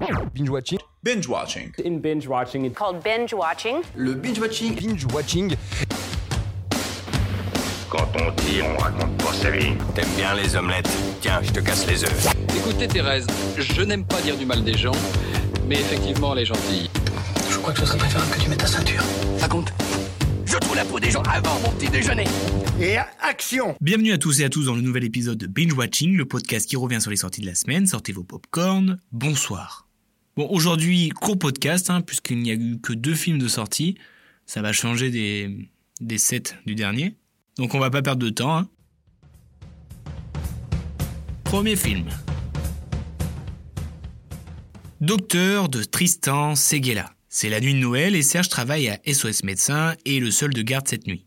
Binge watching. Binge watching. In binge watching, it's called binge watching. Le binge watching. Binge watching. Quand on dit, on raconte pas sa vie. T'aimes bien les omelettes? Tiens, je te casse les œufs. Écoutez Thérèse, je n'aime pas dire du mal des gens, mais effectivement elle est gentille. Je crois que ce serait préférable que tu mettes ta ceinture. Raconte. Je trouve la peau des gens avant mon petit déjeuner. Et action Bienvenue à tous et à tous dans le nouvel épisode de Binge Watching, le podcast qui revient sur les sorties de la semaine. Sortez vos popcorn. Bonsoir. Bon, aujourd'hui, court podcast, hein, puisqu'il n'y a eu que deux films de sortie. Ça va changer des, des sets du dernier. Donc on va pas perdre de temps. Hein. Premier film. Docteur de Tristan Seguela. C'est la nuit de Noël et Serge travaille à SOS Médecin et est le seul de garde cette nuit.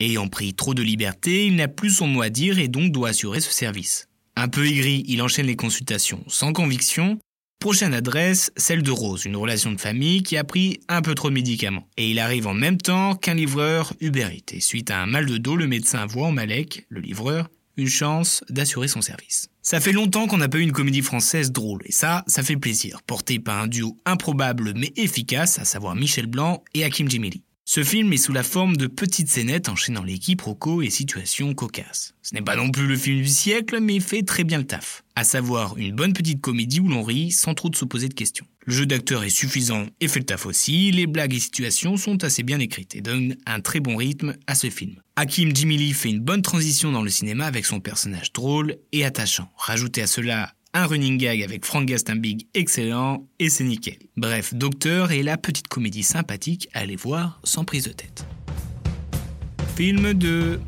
Ayant pris trop de liberté, il n'a plus son mot à dire et donc doit assurer ce service. Un peu aigri, il enchaîne les consultations sans conviction. Prochaine adresse, celle de Rose, une relation de famille qui a pris un peu trop de médicaments. Et il arrive en même temps qu'un livreur Uber Eats. Et suite à un mal de dos, le médecin voit en Malek, le livreur, une chance d'assurer son service. Ça fait longtemps qu'on n'a pas eu une comédie française drôle, et ça, ça fait plaisir, porté par un duo improbable mais efficace, à savoir Michel Blanc et Hakim Djemili. Ce film est sous la forme de petites scénettes enchaînant les quiproquos et situations cocasses. Ce n'est pas non plus le film du siècle, mais il fait très bien le taf. À savoir une bonne petite comédie où l'on rit sans trop de se poser de questions. Le jeu d'acteur est suffisant et fait le taf aussi, les blagues et situations sont assez bien écrites et donnent un très bon rythme à ce film. Hakim Jimili fait une bonne transition dans le cinéma avec son personnage drôle et attachant. Rajoutez à cela un running gag avec Frank Gastambig excellent et c'est nickel. Bref, Docteur et la petite comédie sympathique à aller voir sans prise de tête. Film de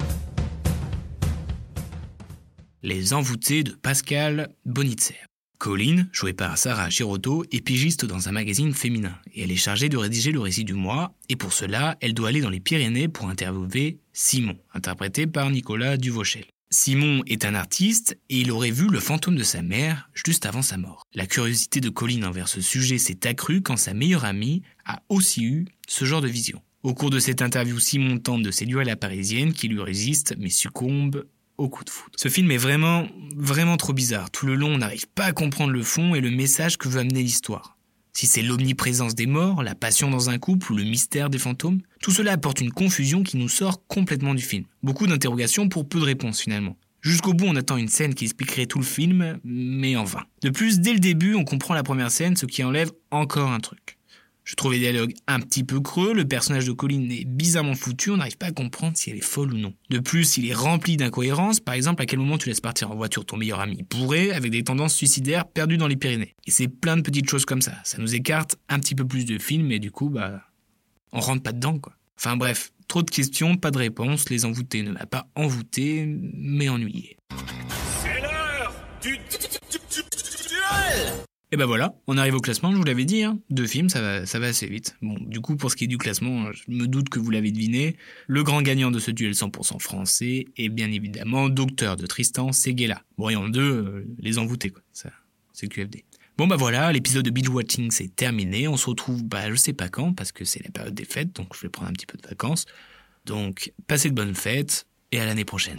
Les envoûtés de Pascal Bonitzer. Colline, jouée par Sarah Giraudeau, est pigiste dans un magazine féminin et elle est chargée de rédiger le récit du mois et pour cela, elle doit aller dans les Pyrénées pour interviewer Simon, interprété par Nicolas Duvauchel. Simon est un artiste et il aurait vu le fantôme de sa mère juste avant sa mort. La curiosité de Colline envers ce sujet s'est accrue quand sa meilleure amie a aussi eu ce genre de vision. Au cours de cette interview, Simon tente de séduire la parisienne qui lui résiste mais succombe au coup de foudre. Ce film est vraiment, vraiment trop bizarre. Tout le long, on n'arrive pas à comprendre le fond et le message que veut amener l'histoire. Si c'est l'omniprésence des morts, la passion dans un couple ou le mystère des fantômes, tout cela apporte une confusion qui nous sort complètement du film. Beaucoup d'interrogations pour peu de réponses finalement. Jusqu'au bout, on attend une scène qui expliquerait tout le film, mais en vain. De plus, dès le début, on comprend la première scène, ce qui enlève encore un truc. Je trouve les dialogues un petit peu creux, le personnage de Colline est bizarrement foutu, on n'arrive pas à comprendre si elle est folle ou non. De plus, il est rempli d'incohérences, par exemple à quel moment tu laisses partir en voiture ton meilleur ami bourré avec des tendances suicidaires perdues dans les Pyrénées. Et c'est plein de petites choses comme ça, ça nous écarte un petit peu plus de film et du coup, bah, on rentre pas dedans quoi. Enfin bref, trop de questions, pas de réponses, les envoûtés ne m'a pas envoûté, mais ennuyé. Et ben voilà, on arrive au classement, je vous l'avais dit, hein. deux films, ça va, ça va assez vite. Bon, du coup, pour ce qui est du classement, je me doute que vous l'avez deviné, le grand gagnant de ce duel 100% français est bien évidemment Docteur de Tristan Seguela. Bon, et en deux, euh, les envoûtés, quoi. Ça, c'est QFD. Bon bah voilà, l'épisode de Beach Watching c'est terminé. On se retrouve, bah je sais pas quand, parce que c'est la période des fêtes, donc je vais prendre un petit peu de vacances. Donc, passez de bonnes fêtes, et à l'année prochaine.